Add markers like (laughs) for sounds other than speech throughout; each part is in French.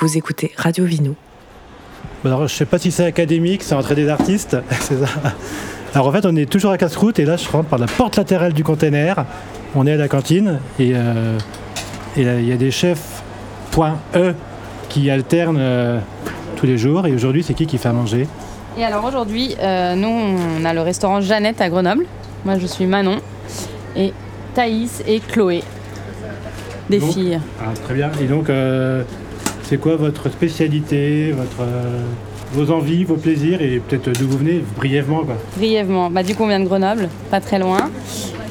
Vous écoutez Radio Vino. Alors, je ne sais pas si c'est académique, c'est entrée des artistes. (laughs) c'est ça. Alors en fait, on est toujours à casse-croûte et là, je rentre par la porte latérale du container. On est à la cantine et euh, il y a des chefs point E qui alternent euh, tous les jours. Et aujourd'hui, c'est qui qui fait à manger? Et alors aujourd'hui, euh, nous, on a le restaurant Jeannette à Grenoble. Moi, je suis Manon. Et Thaïs et Chloé. Des Donc, filles. Ah, très bien. Et donc, euh, c'est quoi votre spécialité, euh, vos envies, vos plaisirs et peut-être d'où vous venez brièvement quoi. Brièvement. Bah, du coup, on vient de Grenoble, pas très loin.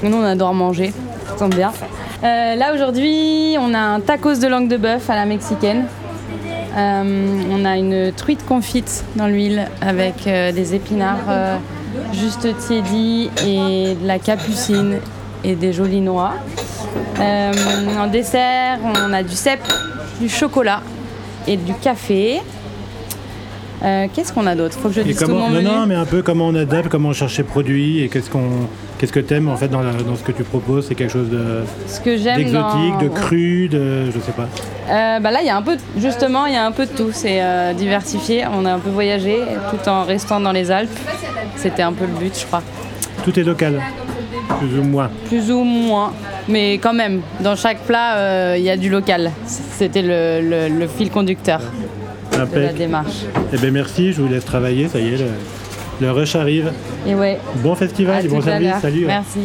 Nous, on adore manger. Ça tombe. Euh, là, aujourd'hui, on a un tacos de langue de bœuf à la mexicaine. Euh, on a une truite confite dans l'huile avec des épinards juste tiédis et de la capucine et des jolies noix. En dessert, on a du cèpe, du chocolat et du café. Euh, Qu'est-ce qu'on a d'autre? Faut que je dise tout mon non, menu. non, mais un peu comment on adapte, comment on cherche les produits et qu'est-ce qu'on, qu'est-ce que t'aimes en fait dans, la- dans ce que tu proposes? C'est quelque chose de, Ce que j'aime d'exotique, dans- de cru, de, je sais pas. Euh, bah là, il y a un peu, justement, il y a un peu de tout. C'est euh, diversifié. On a un peu voyagé tout en restant dans les Alpes. C'était un peu le but, je crois. Tout est local, plus ou moins. Plus ou moins, mais quand même, dans chaque plat, euh, il y a du local. C'était le, le- le fil conducteur de la démarche. Eh bien merci, je vous laisse travailler, ça y est, le, le rush arrive. Et ouais, Bon festival et bon service, salut. Merci.